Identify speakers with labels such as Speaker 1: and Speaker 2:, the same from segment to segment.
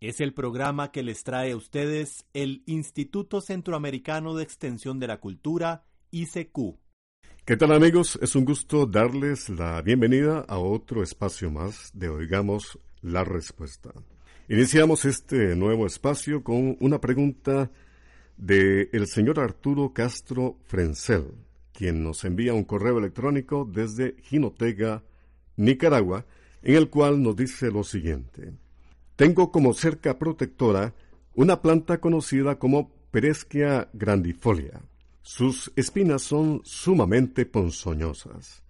Speaker 1: Es el programa que les trae a ustedes el Instituto Centroamericano de Extensión de la Cultura, ICQ.
Speaker 2: ¿Qué tal amigos? Es un gusto darles la bienvenida a otro espacio más de Oigamos la Respuesta. Iniciamos este nuevo espacio con una pregunta de el señor Arturo Castro Frencel, quien nos envía un correo electrónico desde Jinotega, Nicaragua, en el cual nos dice lo siguiente. Tengo como cerca protectora una planta conocida como Pereschia grandifolia. Sus espinas son sumamente ponzoñosas.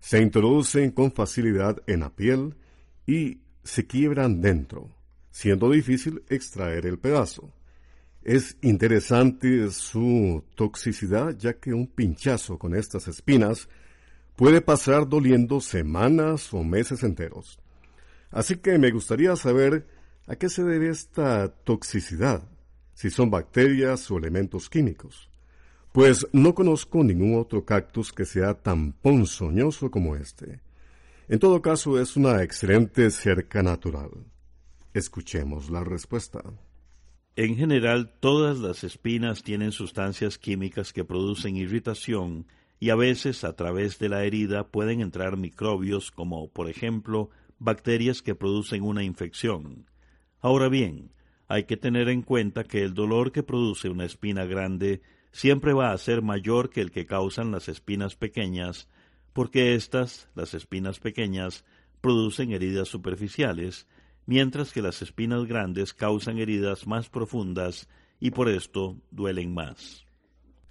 Speaker 2: Se introducen con facilidad en la piel y se quiebran dentro, siendo difícil extraer el pedazo. Es interesante su toxicidad ya que un pinchazo con estas espinas puede pasar doliendo semanas o meses enteros. Así que me gustaría saber a qué se debe esta toxicidad, si son bacterias o elementos químicos. Pues no conozco ningún otro cactus que sea tan ponzoñoso como este. En todo caso, es una excelente cerca natural. Escuchemos la respuesta.
Speaker 3: En general, todas las espinas tienen sustancias químicas que producen irritación y a veces a través de la herida pueden entrar microbios como, por ejemplo, bacterias que producen una infección. Ahora bien, hay que tener en cuenta que el dolor que produce una espina grande siempre va a ser mayor que el que causan las espinas pequeñas, porque éstas, las espinas pequeñas, producen heridas superficiales, mientras que las espinas grandes causan heridas más profundas y por esto duelen más.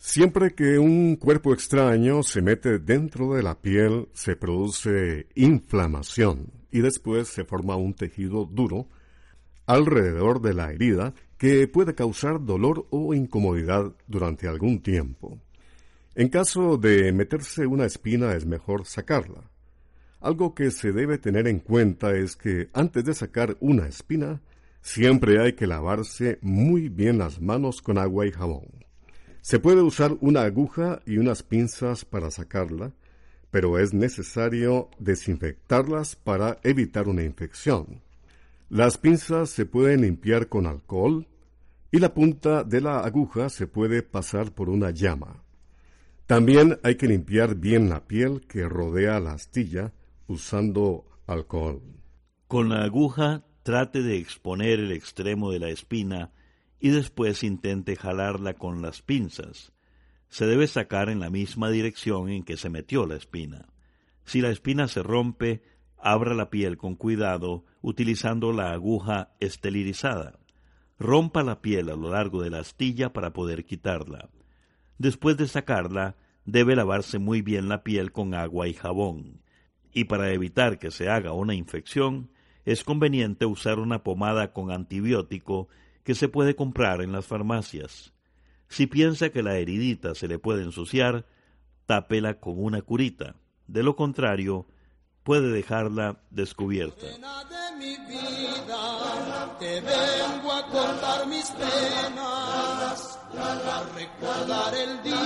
Speaker 2: Siempre que un cuerpo extraño se mete dentro de la piel, se produce inflamación y después se forma un tejido duro alrededor de la herida que puede causar dolor o incomodidad durante algún tiempo. En caso de meterse una espina es mejor sacarla. Algo que se debe tener en cuenta es que antes de sacar una espina, siempre hay que lavarse muy bien las manos con agua y jabón. Se puede usar una aguja y unas pinzas para sacarla, pero es necesario desinfectarlas para evitar una infección. Las pinzas se pueden limpiar con alcohol y la punta de la aguja se puede pasar por una llama. También hay que limpiar bien la piel que rodea la astilla usando alcohol.
Speaker 3: Con la aguja trate de exponer el extremo de la espina y después intente jalarla con las pinzas. Se debe sacar en la misma dirección en que se metió la espina. Si la espina se rompe, abra la piel con cuidado utilizando la aguja esterilizada. Rompa la piel a lo largo de la astilla para poder quitarla. Después de sacarla, debe lavarse muy bien la piel con agua y jabón. Y para evitar que se haga una infección, es conveniente usar una pomada con antibiótico que se puede comprar en las farmacias. Si piensa que la heridita se le puede ensuciar, tápela con una curita. De lo contrario, puede dejarla descubierta.
Speaker 4: Recordar el día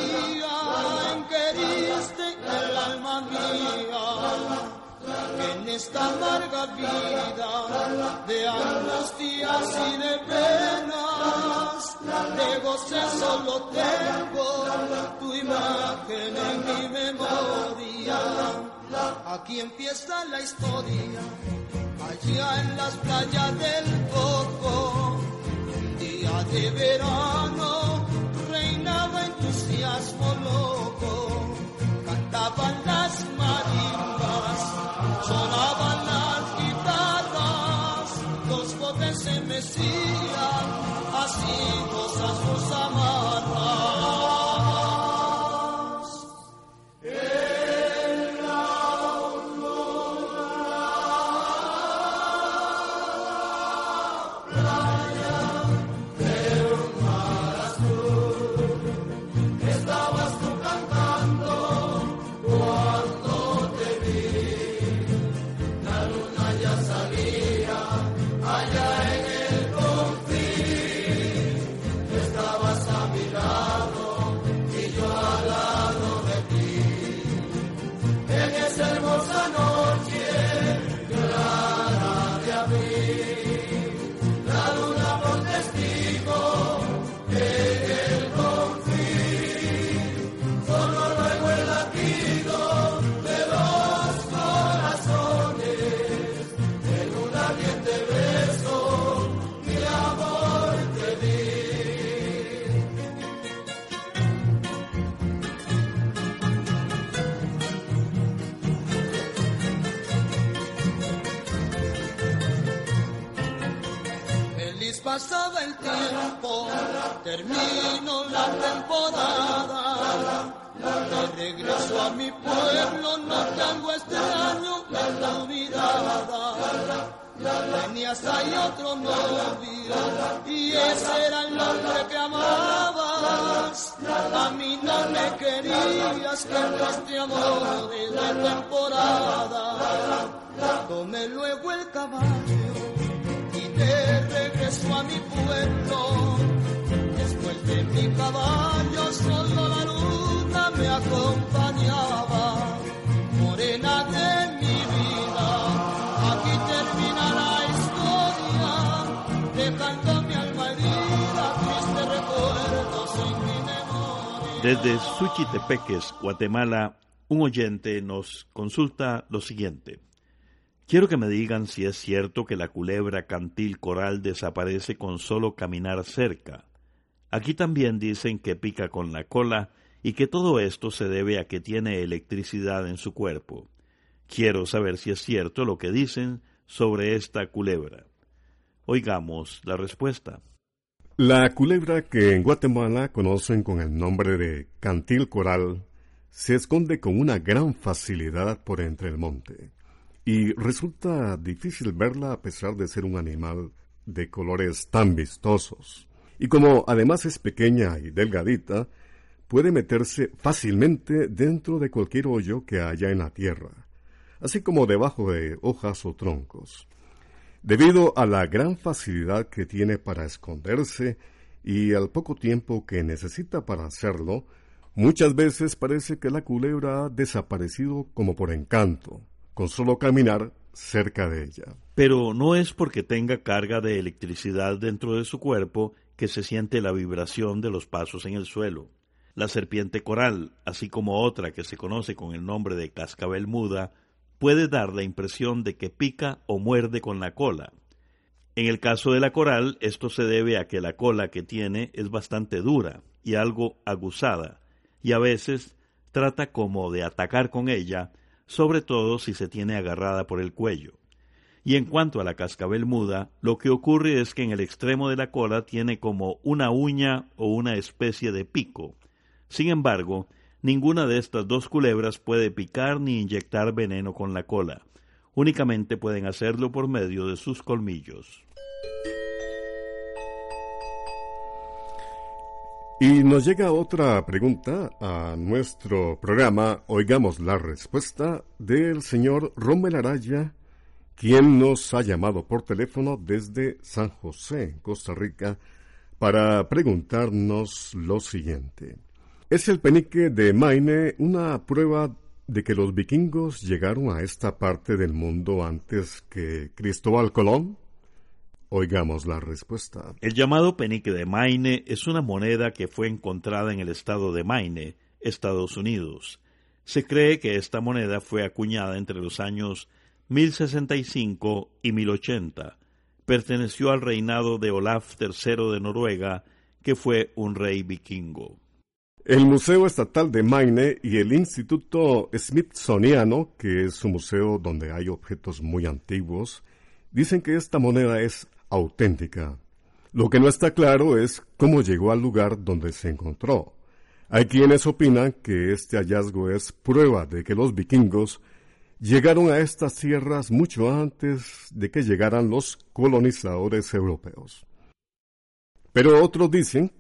Speaker 4: en que heriste el alma mía esta amarga vida de angustias y de penas, de goce solo tengo tu imagen en mi memoria. Aquí empieza la historia, allá en las playas del Coco, un día de verano reinaba entusiasmo mecían, así cosas nos
Speaker 3: Desde Suchitepeques, Guatemala, un oyente nos consulta lo siguiente. Quiero que me digan si es cierto que la culebra cantil coral desaparece con solo caminar cerca. Aquí también dicen que pica con la cola y que todo esto se debe a que tiene electricidad en su cuerpo. Quiero saber si es cierto lo que dicen sobre esta culebra. Oigamos la respuesta.
Speaker 2: La culebra que en Guatemala conocen con el nombre de cantil coral se esconde con una gran facilidad por entre el monte y resulta difícil verla a pesar de ser un animal de colores tan vistosos. Y como además es pequeña y delgadita, puede meterse fácilmente dentro de cualquier hoyo que haya en la tierra, así como debajo de hojas o troncos. Debido a la gran facilidad que tiene para esconderse y al poco tiempo que necesita para hacerlo, muchas veces parece que la culebra ha desaparecido como por encanto con solo caminar cerca de ella.
Speaker 3: Pero no es porque tenga carga de electricidad dentro de su cuerpo que se siente la vibración de los pasos en el suelo. La serpiente coral, así como otra que se conoce con el nombre de cascabel muda, puede dar la impresión de que pica o muerde con la cola. En el caso de la coral, esto se debe a que la cola que tiene es bastante dura y algo aguzada, y a veces trata como de atacar con ella, sobre todo si se tiene agarrada por el cuello. Y en cuanto a la cascabel muda, lo que ocurre es que en el extremo de la cola tiene como una uña o una especie de pico. Sin embargo, ninguna de estas dos culebras puede picar ni inyectar veneno con la cola. Únicamente pueden hacerlo por medio de sus colmillos.
Speaker 2: Y nos llega otra pregunta a nuestro programa. Oigamos la respuesta del señor Rommel Araya, quien nos ha llamado por teléfono desde San José, Costa Rica, para preguntarnos lo siguiente. ¿Es el penique de Maine una prueba de que los vikingos llegaron a esta parte del mundo antes que Cristóbal Colón? Oigamos la respuesta.
Speaker 3: El llamado penique de Maine es una moneda que fue encontrada en el estado de Maine, Estados Unidos. Se cree que esta moneda fue acuñada entre los años 1065 y 1080. Perteneció al reinado de Olaf III de Noruega, que fue un rey vikingo.
Speaker 2: El Museo Estatal de Maine y el Instituto Smithsoniano, que es un museo donde hay objetos muy antiguos, dicen que esta moneda es auténtica. Lo que no está claro es cómo llegó al lugar donde se encontró. Hay quienes opinan que este hallazgo es prueba de que los vikingos llegaron a estas tierras mucho antes de que llegaran los colonizadores europeos. Pero otros dicen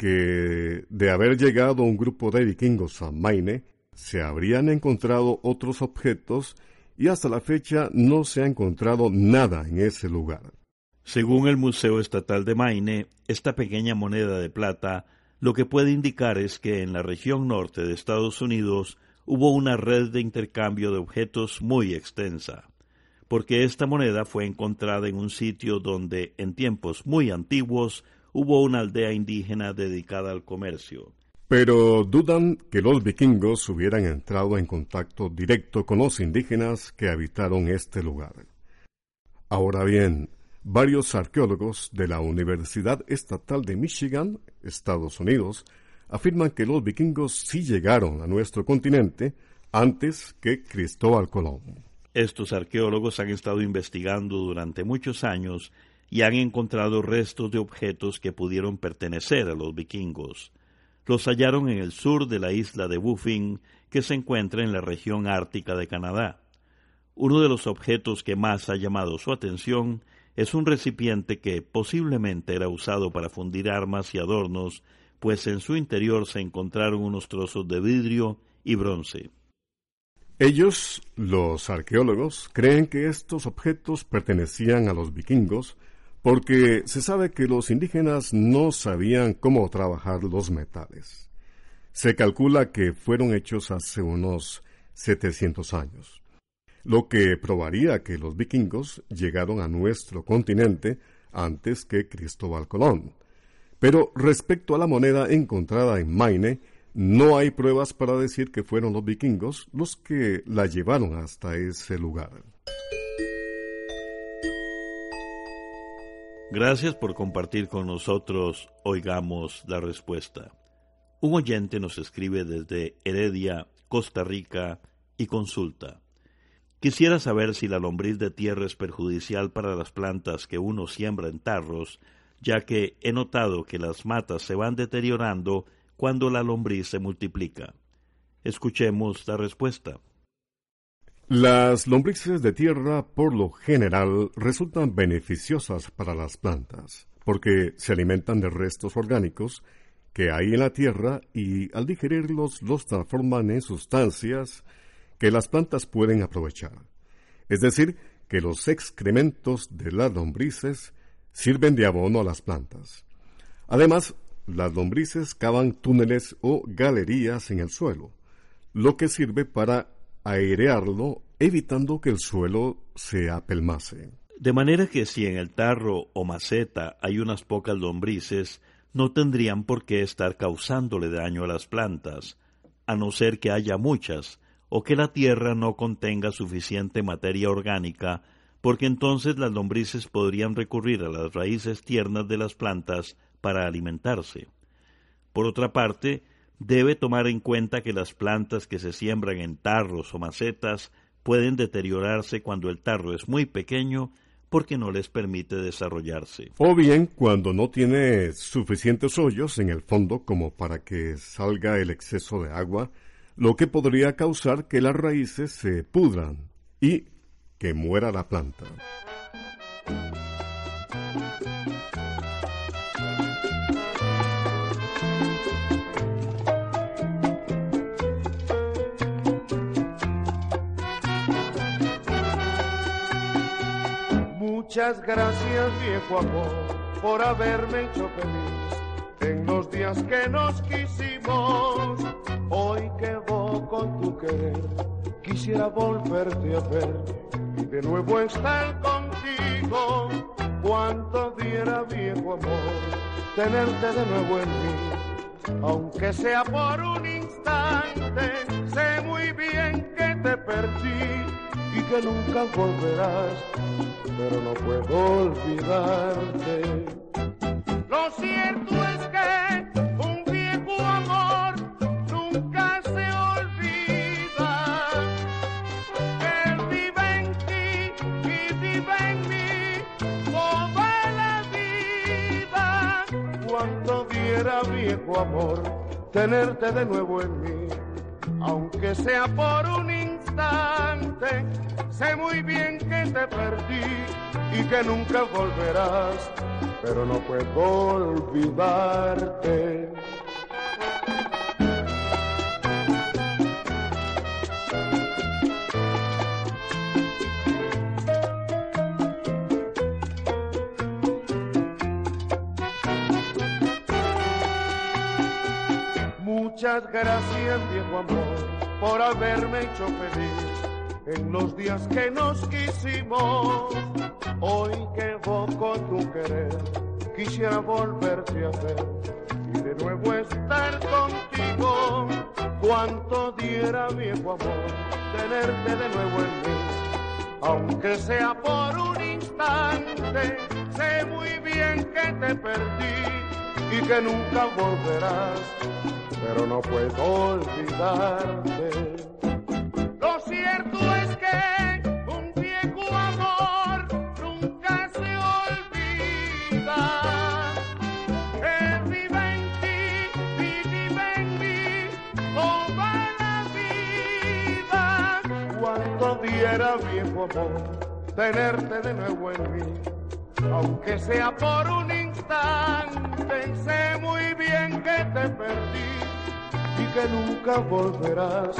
Speaker 2: que de haber llegado un grupo de vikingos a Maine, se habrían encontrado otros objetos y hasta la fecha no se ha encontrado nada en ese lugar.
Speaker 3: Según el Museo Estatal de Maine, esta pequeña moneda de plata lo que puede indicar es que en la región norte de Estados Unidos hubo una red de intercambio de objetos muy extensa, porque esta moneda fue encontrada en un sitio donde en tiempos muy antiguos hubo una aldea indígena dedicada al comercio.
Speaker 2: Pero dudan que los vikingos hubieran entrado en contacto directo con los indígenas que habitaron este lugar. Ahora bien, Varios arqueólogos de la Universidad Estatal de Michigan, Estados Unidos, afirman que los vikingos sí llegaron a nuestro continente antes que Cristóbal Colón.
Speaker 3: Estos arqueólogos han estado investigando durante muchos años y han encontrado restos de objetos que pudieron pertenecer a los vikingos. Los hallaron en el sur de la isla de Buffin, que se encuentra en la región ártica de Canadá. Uno de los objetos que más ha llamado su atención es un recipiente que posiblemente era usado para fundir armas y adornos, pues en su interior se encontraron unos trozos de vidrio y bronce.
Speaker 2: Ellos, los arqueólogos, creen que estos objetos pertenecían a los vikingos porque se sabe que los indígenas no sabían cómo trabajar los metales. Se calcula que fueron hechos hace unos 700 años, lo que probaría que los vikingos llegaron a nuestro continente antes que Cristóbal Colón. Pero respecto a la moneda encontrada en Maine, no hay pruebas para decir que fueron los vikingos los que la llevaron hasta ese lugar.
Speaker 3: Gracias por compartir con nosotros. Oigamos la respuesta. Un oyente nos escribe desde Heredia, Costa Rica, y consulta. Quisiera saber si la lombriz de tierra es perjudicial para las plantas que uno siembra en tarros, ya que he notado que las matas se van deteriorando cuando la lombriz se multiplica. Escuchemos la respuesta.
Speaker 2: Las lombrices de tierra, por lo general, resultan beneficiosas para las plantas, porque se alimentan de restos orgánicos que hay en la tierra y al digerirlos los transforman en sustancias que las plantas pueden aprovechar. Es decir, que los excrementos de las lombrices sirven de abono a las plantas. Además, las lombrices cavan túneles o galerías en el suelo, lo que sirve para airearlo, evitando que el suelo se apelmase.
Speaker 3: De manera que si en el tarro o maceta hay unas pocas lombrices, no tendrían por qué estar causándole daño a las plantas, a no ser que haya muchas, o que la tierra no contenga suficiente materia orgánica, porque entonces las lombrices podrían recurrir a las raíces tiernas de las plantas para alimentarse. Por otra parte, debe tomar en cuenta que las plantas que se siembran en tarros o macetas pueden deteriorarse cuando el tarro es muy pequeño porque no les permite desarrollarse.
Speaker 2: O bien cuando no tiene suficientes hoyos en el fondo como para que salga el exceso de agua, lo que podría causar que las raíces se pudran y que muera la planta.
Speaker 5: Muchas gracias, viejo amor, por haberme hecho feliz en los días que nos quisimos. Hoy que voy con tu querer, quisiera volverte a ver y de nuevo estar contigo. Cuánto diera, viejo amor, tenerte de nuevo en mí, aunque sea por un instante. Sé muy bien que te perdí y que nunca volverás pero no puedo olvidarte. Lo cierto es que un viejo amor nunca se olvida. Él vive en ti y vive en mí toda la vida. Cuando diera viejo amor tenerte de nuevo en mí, aunque sea por un instante Sé muy bien que te perdí y que nunca volverás, pero no puedo olvidarte. Muchas gracias, viejo amor, por haberme hecho feliz en los días que nos quisimos. Hoy que evoco tu querer, quisiera volverte a ver y de nuevo estar contigo. Cuánto diera viejo amor tenerte de nuevo en mí, aunque sea por un instante. Sé muy bien que te perdí y que nunca volverás, pero no puedo olvidarte. Lo cierto es que un viejo amor nunca se olvida. Él vive en ti y vive en mí toda la vida. Cuando diera viejo amor tenerte de nuevo en mí aunque sea por un instante, sé muy bien que te perdí y que nunca volverás,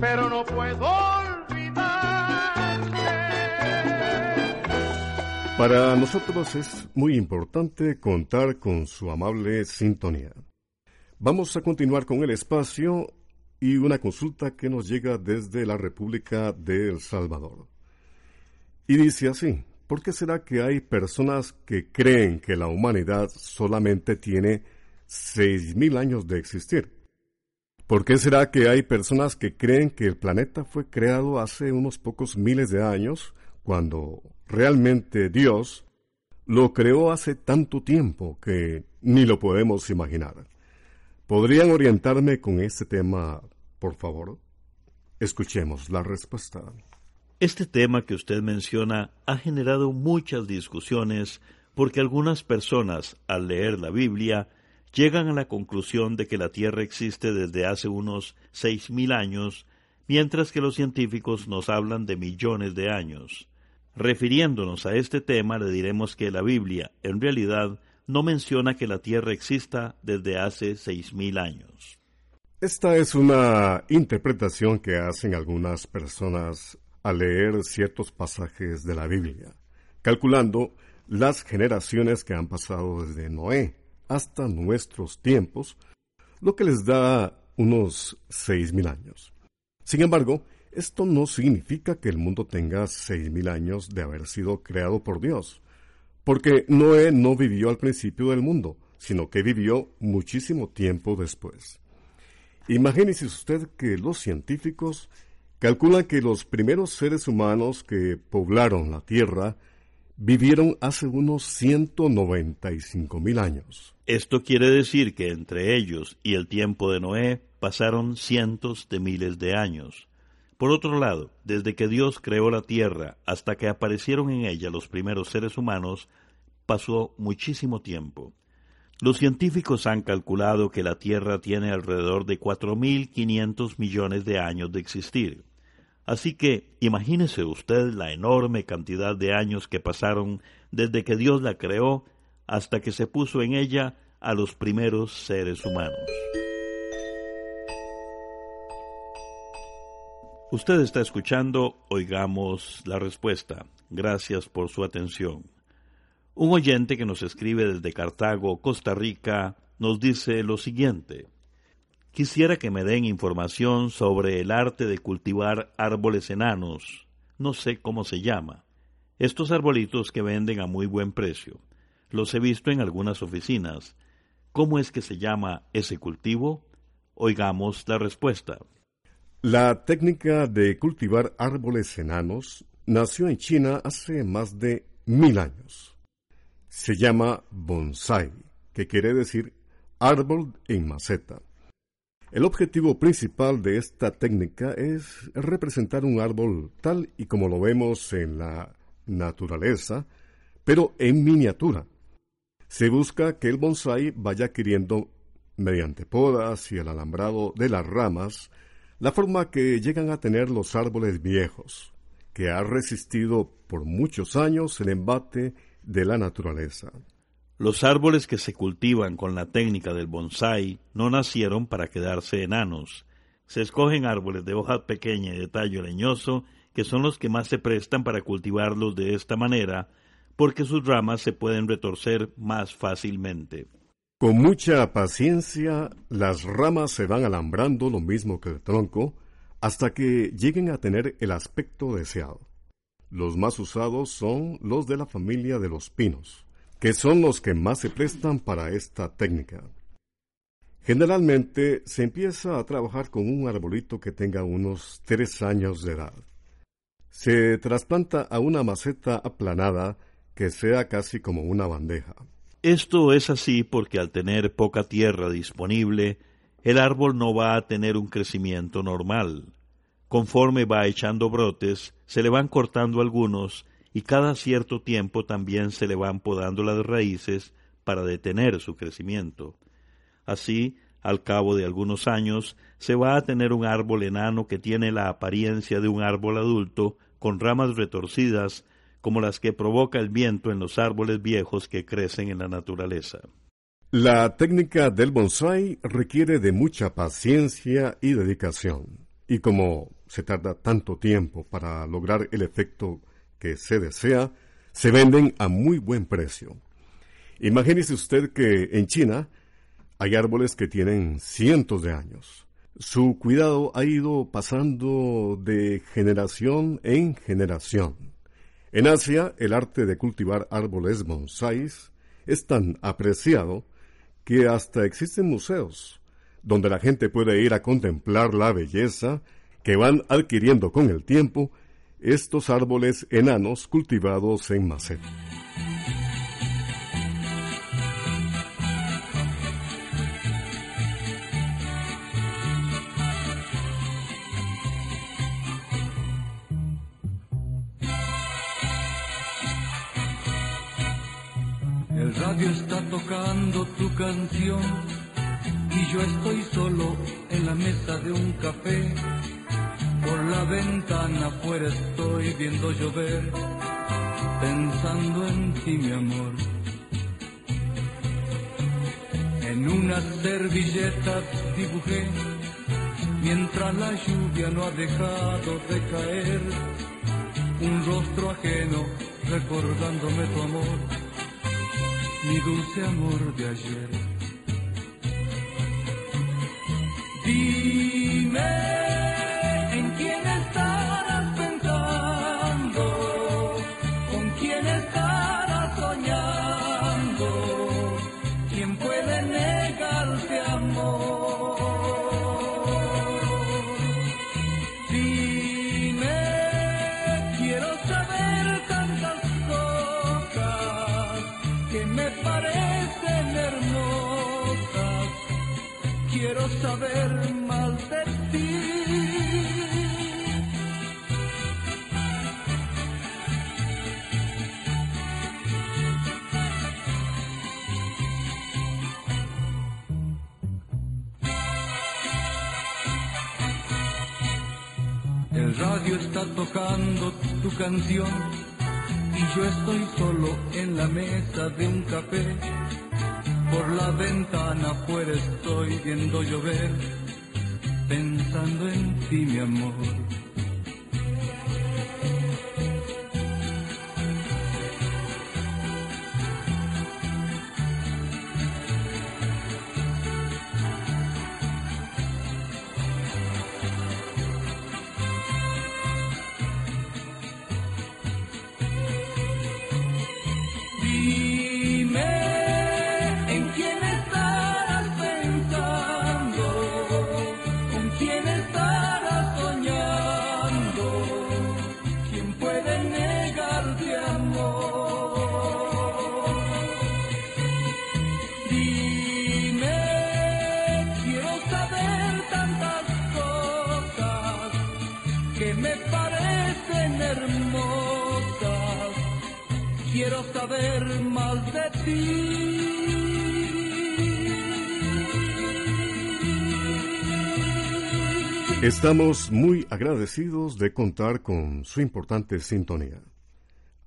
Speaker 5: pero no puedo olvidarte.
Speaker 2: Para nosotros es muy importante contar con su amable sintonía. Vamos a continuar con el espacio y una consulta que nos llega desde la República de El Salvador. Y dice así, ¿por qué será que hay personas que creen que la humanidad solamente tiene seis mil años de existir? ¿Por qué será que hay personas que creen que el planeta fue creado hace unos pocos miles de años, cuando realmente Dios lo creó hace tanto tiempo que ni lo podemos imaginar? ¿Podrían orientarme con este tema, por favor? Escuchemos la respuesta.
Speaker 3: Este tema que usted menciona ha generado muchas discusiones porque algunas personas, al leer la Biblia, llegan a la conclusión de que la Tierra existe desde hace unos seis mil años, mientras que los científicos nos hablan de millones de años. Refiriéndonos a este tema, le diremos que la Biblia, en realidad, no menciona que la Tierra exista desde hace seis mil años.
Speaker 2: Esta es una interpretación que hacen algunas personas al leer ciertos pasajes de la Biblia, calculando las generaciones que han pasado desde Noé hasta nuestros tiempos, lo que les da unos seis mil años. Sin embargo, esto no significa que el mundo tenga seis mil años de haber sido creado por Dios porque Noé no vivió al principio del mundo, sino que vivió muchísimo tiempo después. Imagínese usted que los científicos calculan que los primeros seres humanos que poblaron la Tierra vivieron hace unos 195 mil años.
Speaker 3: Esto quiere decir que entre ellos y el tiempo de Noé pasaron cientos de miles de años. Por otro lado, desde que Dios creó la tierra hasta que aparecieron en ella los primeros seres humanos, pasó muchísimo tiempo. Los científicos han calculado que la Tierra tiene alrededor de 4.500 millones de años de existir. Así que imagínese usted la enorme cantidad de años que pasaron desde que Dios la creó hasta que se puso en ella a los primeros seres humanos. Usted está escuchando, oigamos la respuesta. Gracias por su atención. Un oyente que nos escribe desde Cartago, Costa Rica, nos dice lo siguiente. Quisiera que me den información sobre el arte de cultivar árboles enanos. No sé cómo se llama. Estos arbolitos que venden a muy buen precio. Los he visto en algunas oficinas. ¿Cómo es que se llama ese cultivo? Oigamos la respuesta.
Speaker 2: La técnica de cultivar árboles enanos nació en China hace más de mil años. Se llama bonsai, que quiere decir árbol en maceta. El objetivo principal de esta técnica es representar un árbol tal y como lo vemos en la naturaleza, pero en miniatura. Se busca que el bonsai vaya adquiriendo, mediante podas y el alambrado de las ramas, la forma que llegan a tener los árboles viejos, que ha resistido por muchos años el embate de la naturaleza.
Speaker 3: Los árboles que se cultivan con la técnica del bonsai no nacieron para quedarse enanos. Se escogen árboles de hoja pequeña y de tallo leñoso, que son los que más se prestan para cultivarlos de esta manera, porque sus ramas se pueden retorcer más fácilmente.
Speaker 2: Con mucha paciencia, las ramas se van alambrando lo mismo que el tronco hasta que lleguen a tener el aspecto deseado. Los más usados son los de la familia de los pinos, que son los que más se prestan para esta técnica. Generalmente se empieza a trabajar con un arbolito que tenga unos tres años de edad. Se trasplanta a una maceta aplanada que sea casi como una bandeja.
Speaker 3: Esto es así porque al tener poca tierra disponible, el árbol no va a tener un crecimiento normal. Conforme va echando brotes, se le van cortando algunos y cada cierto tiempo también se le van podando las raíces para detener su crecimiento. Así, al cabo de algunos años, se va a tener un árbol enano que tiene la apariencia de un árbol adulto, con ramas retorcidas como las que provoca el viento en los árboles viejos que crecen en la naturaleza.
Speaker 2: La técnica del bonsai requiere de mucha paciencia y dedicación, y como se tarda tanto tiempo para lograr el efecto que se desea, se venden a muy buen precio. Imagínese usted que en China hay árboles que tienen cientos de años. Su cuidado ha ido pasando de generación en generación. En Asia, el arte de cultivar árboles bonsáis es tan apreciado que hasta existen museos donde la gente puede ir a contemplar la belleza que van adquiriendo con el tiempo estos árboles enanos cultivados en maceta.
Speaker 6: El radio está tocando tu canción y yo estoy solo en la mesa de un café. Por la ventana afuera estoy viendo llover, pensando en ti mi amor. En una servilleta dibujé, mientras la lluvia no ha dejado de caer, un rostro ajeno recordándome tu amor mi dulce amor de ayer. Dime tocando tu canción y yo estoy solo en la mesa de un café. Por la ventana afuera estoy viendo llover, pensando en ti mi amor.
Speaker 2: Estamos muy agradecidos de contar con su importante sintonía.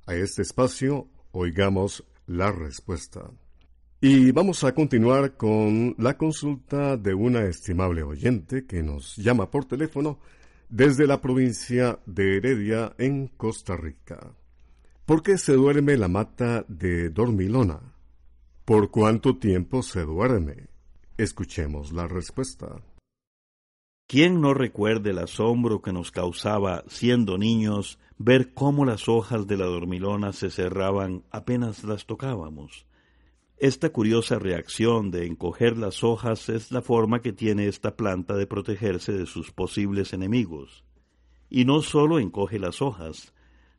Speaker 2: A este espacio, oigamos la respuesta. Y vamos a continuar con la consulta de una estimable oyente que nos llama por teléfono desde la provincia de Heredia en Costa Rica. ¿Por qué se duerme la mata de dormilona? ¿Por cuánto tiempo se duerme? Escuchemos la respuesta.
Speaker 3: ¿Quién no recuerde el asombro que nos causaba, siendo niños, ver cómo las hojas de la dormilona se cerraban apenas las tocábamos? Esta curiosa reacción de encoger las hojas es la forma que tiene esta planta de protegerse de sus posibles enemigos. Y no solo encoge las hojas,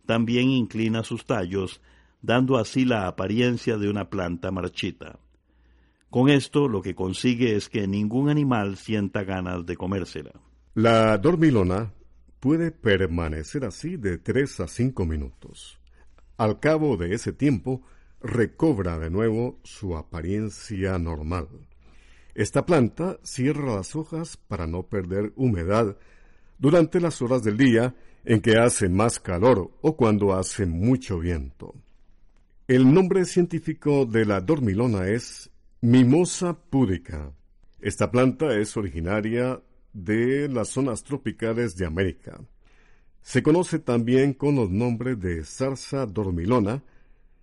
Speaker 3: también inclina sus tallos, dando así la apariencia de una planta marchita. Con esto lo que consigue es que ningún animal sienta ganas de comérsela.
Speaker 2: La dormilona puede permanecer así de tres a cinco minutos. Al cabo de ese tiempo, recobra de nuevo su apariencia normal. Esta planta cierra las hojas para no perder humedad durante las horas del día en que hace más calor o cuando hace mucho viento. El nombre científico de la dormilona es Mimosa púdica. Esta planta es originaria de las zonas tropicales de América. Se conoce también con los nombres de zarza dormilona,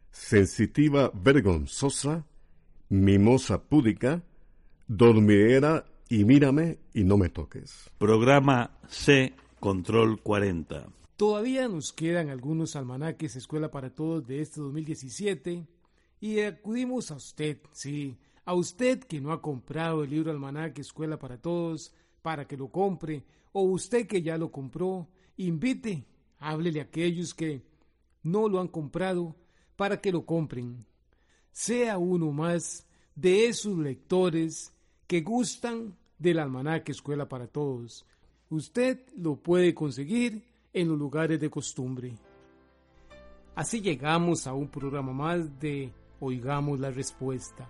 Speaker 2: sensitiva vergonzosa, mimosa púdica, dormidera y mírame y no me toques.
Speaker 3: Programa C Control 40.
Speaker 7: Todavía nos quedan algunos almanaques Escuela para Todos de este 2017 y acudimos a usted, sí, a usted que no ha comprado el libro almanaque Escuela para Todos para que lo compre o usted que ya lo compró, invite, háblele a aquellos que no lo han comprado para que lo compren. Sea uno más de esos lectores que gustan del almanaque Escuela para Todos. Usted lo puede conseguir en los lugares de costumbre. Así llegamos a un programa más de Oigamos la Respuesta.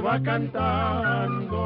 Speaker 5: va cantando